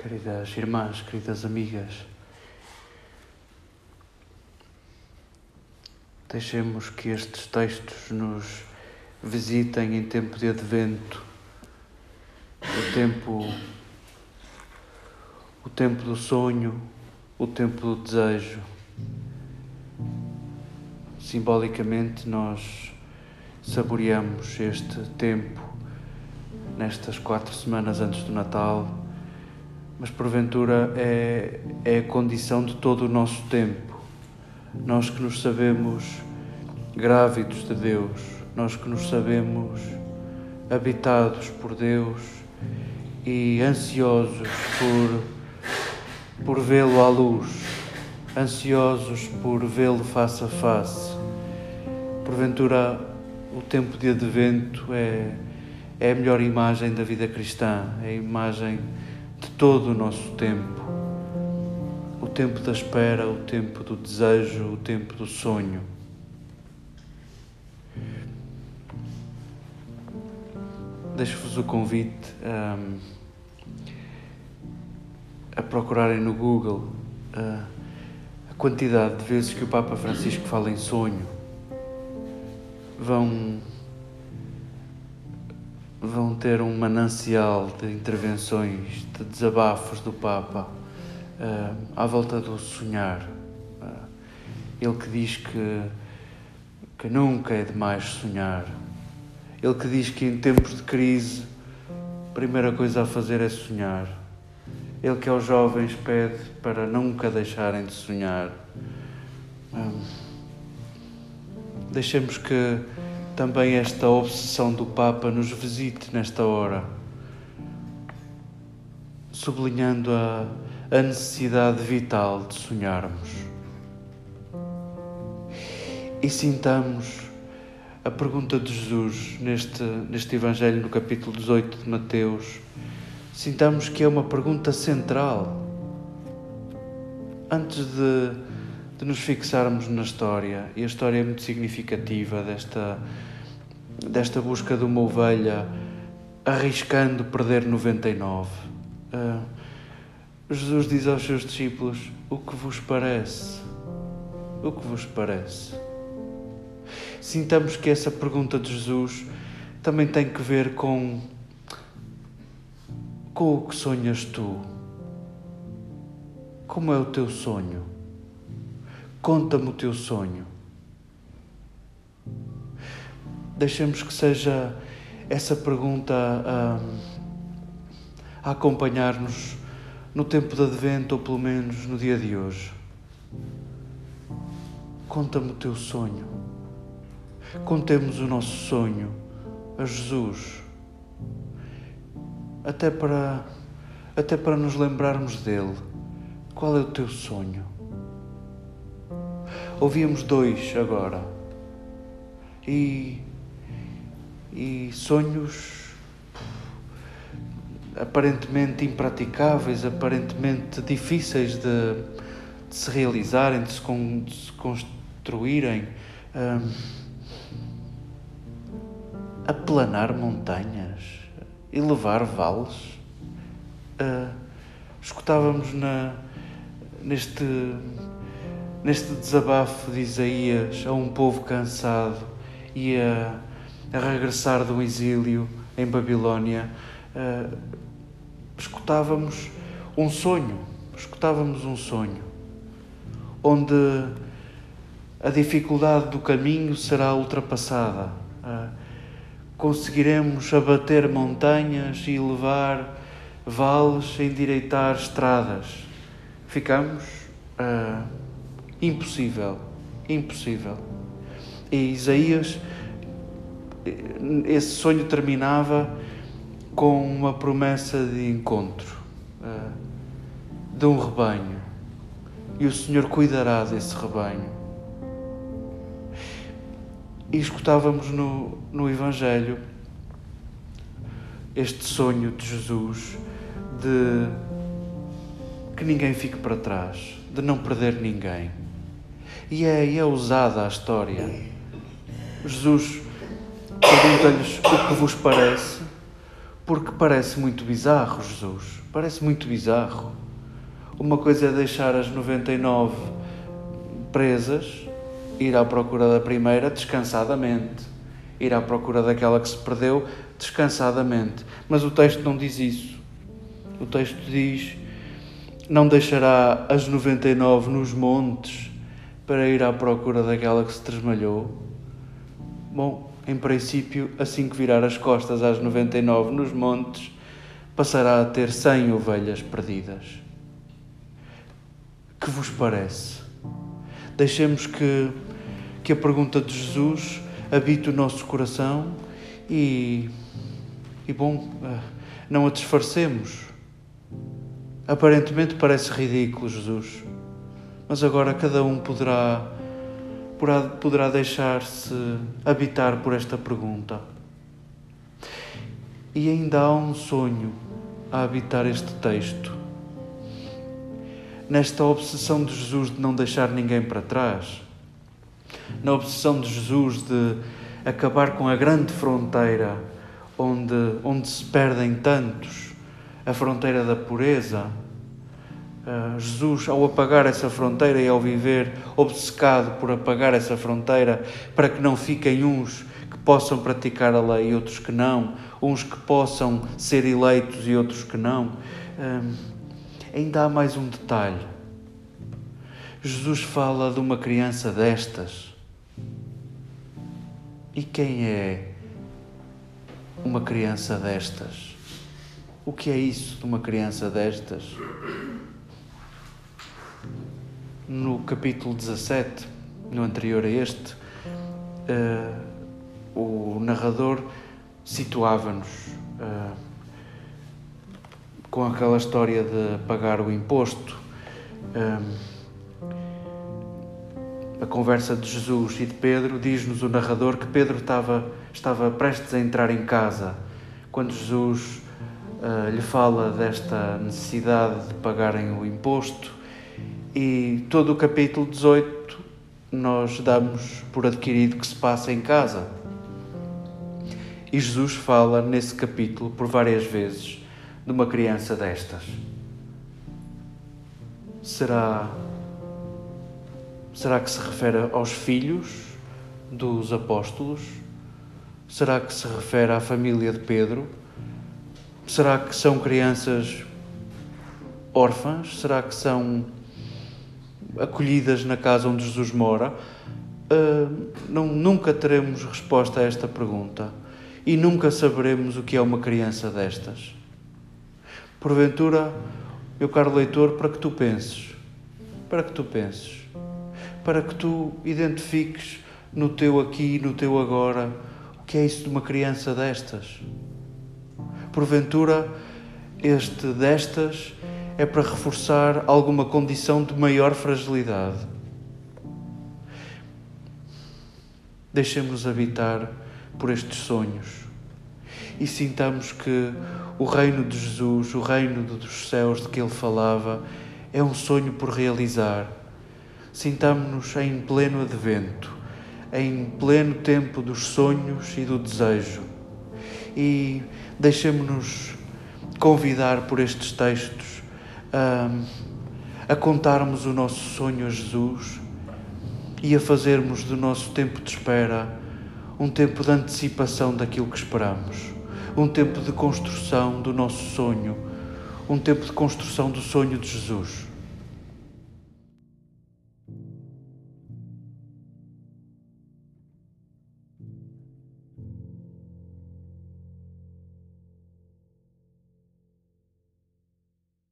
queridas irmãs, queridas amigas. Deixemos que estes textos nos visitem em tempo de advento, o tempo, o tempo do sonho, o tempo do desejo. Simbolicamente, nós saboreamos este tempo nestas quatro semanas antes do Natal, mas porventura é, é a condição de todo o nosso tempo. Nós que nos sabemos grávidos de Deus, nós que nos sabemos habitados por Deus e ansiosos por, por vê-lo à luz, ansiosos por vê-lo face a face. Porventura, o tempo de advento é é a melhor imagem da vida cristã, é a imagem de todo o nosso tempo. O tempo da espera, o tempo do desejo, o tempo do sonho. Deixo-vos o convite um, a procurarem no Google uh, a quantidade de vezes que o Papa Francisco fala em sonho. Vão vão ter um manancial de intervenções, de desabafos do Papa uh, à volta do sonhar. Uh, ele que diz que, que nunca é demais sonhar. Ele que diz que em tempos de crise a primeira coisa a fazer é sonhar. Ele que aos jovens pede para nunca deixarem de sonhar. Deixemos que também esta obsessão do Papa nos visite nesta hora, sublinhando a, a necessidade vital de sonharmos. E sintamos a pergunta de Jesus neste, neste Evangelho, no capítulo 18 de Mateus, sintamos que é uma pergunta central. Antes de, de nos fixarmos na história, e a história é muito significativa desta desta busca de uma ovelha, arriscando perder 99. Uh, ah, Jesus diz aos seus discípulos: O que vos parece? O que vos parece? Sintamos que essa pergunta de Jesus também tem que ver com, com o que sonhas tu. Como é o teu sonho? Conta-me o teu sonho. deixemos que seja essa pergunta a, a acompanhar-nos no tempo de advento, ou pelo menos no dia de hoje. Conta-me o teu sonho. Contemos o nosso sonho a Jesus. Até para, até para nos lembrarmos dele. Qual é o teu sonho? Ouvíamos dois agora. E e sonhos aparentemente impraticáveis, aparentemente difíceis de, de se realizarem, de se, con, de se construírem. Um, aplanar montanhas, elevar vales. Uh, escutávamos na, neste, neste desabafo de Isaías a um povo cansado e a a regressar do exílio em Babilónia, uh, escutávamos um sonho, escutávamos um sonho, onde a dificuldade do caminho será ultrapassada. Uh, conseguiremos abater montanhas e levar vales, endireitar estradas. Ficamos uh, impossível, impossível. E Isaías esse sonho terminava com uma promessa de encontro, uh, de um rebanho. E o Senhor cuidará desse rebanho. E escutávamos no, no Evangelho este sonho de Jesus de que ninguém fique para trás, de não perder ninguém. E é, é usada a história. Jesus Pergunta-lhes o que vos parece, Porque parece muito bizarro, Jesus. Parece muito bizarro. Uma coisa é deixar as 99 presas, ir à procura da primeira descansadamente, ir à procura daquela que se perdeu descansadamente. Mas o texto não diz isso. O texto diz: Não deixará as 99 nos montes para ir à procura daquela que se tresmalhou. Bom, em princípio, assim que virar as costas às 99 nos montes, passará a ter 100 ovelhas perdidas. Que vos parece? Deixemos que, que a pergunta de Jesus habite o nosso coração e, e bom, eh, não a disfarcemos. Aparentemente parece ridículo, Jesus, mas agora cada um poderá, poderá, deixar-se habitar por esta pergunta. E ainda há um sonho a habitar este texto nesta obsessão de Jesus de não deixar ninguém para trás, na obsessão de Jesus de acabar com a grande fronteira onde, onde se perdem tantos, a fronteira da pureza. Uh, Jesus, ao apagar essa fronteira e ao viver obcecado por apagar essa fronteira, para que não fiquem uns que possam praticar a lei e outros que não, uns que possam ser eleitos e outros que não. Uh, ainda há mais um detalhe. Jesus fala de uma criança destas. E quem é uma criança destas? O que é isso de uma criança destas? No capítulo 17, no anterior a este, uh, o narrador situava-nos. Uh, com aquela história de pagar o imposto. Um, a conversa de Jesus e de Pedro, diz-nos o narrador que Pedro estava, estava prestes a entrar em casa quando Jesus uh, lhe fala desta necessidade de pagarem o imposto. E todo o capítulo 18 nós damos por adquirido que se passa em casa. E Jesus fala nesse capítulo por várias vezes de uma criança destas? Será será que se refere aos filhos dos apóstolos? Será que se refere à família de Pedro? Será que são crianças órfãs? Será que são acolhidas na casa onde Jesus mora? Uh, não, nunca teremos resposta a esta pergunta e nunca saberemos o que é uma criança destas. Porventura, meu caro leitor, para que tu penses, para que tu penses, para que tu identifiques no teu aqui, no teu agora, o que é isso de uma criança destas. Porventura, este destas é para reforçar alguma condição de maior fragilidade. Deixemos-nos habitar por estes sonhos e sintamos que o reino de Jesus, o reino dos céus de que ele falava, é um sonho por realizar. Sintamos-nos em pleno advento, em pleno tempo dos sonhos e do desejo. E deixemos-nos convidar por estes textos a, a contarmos o nosso sonho a Jesus e a fazermos do nosso tempo de espera um tempo de antecipação daquilo que esperamos um tempo de construção do nosso sonho, um tempo de construção do sonho de Jesus.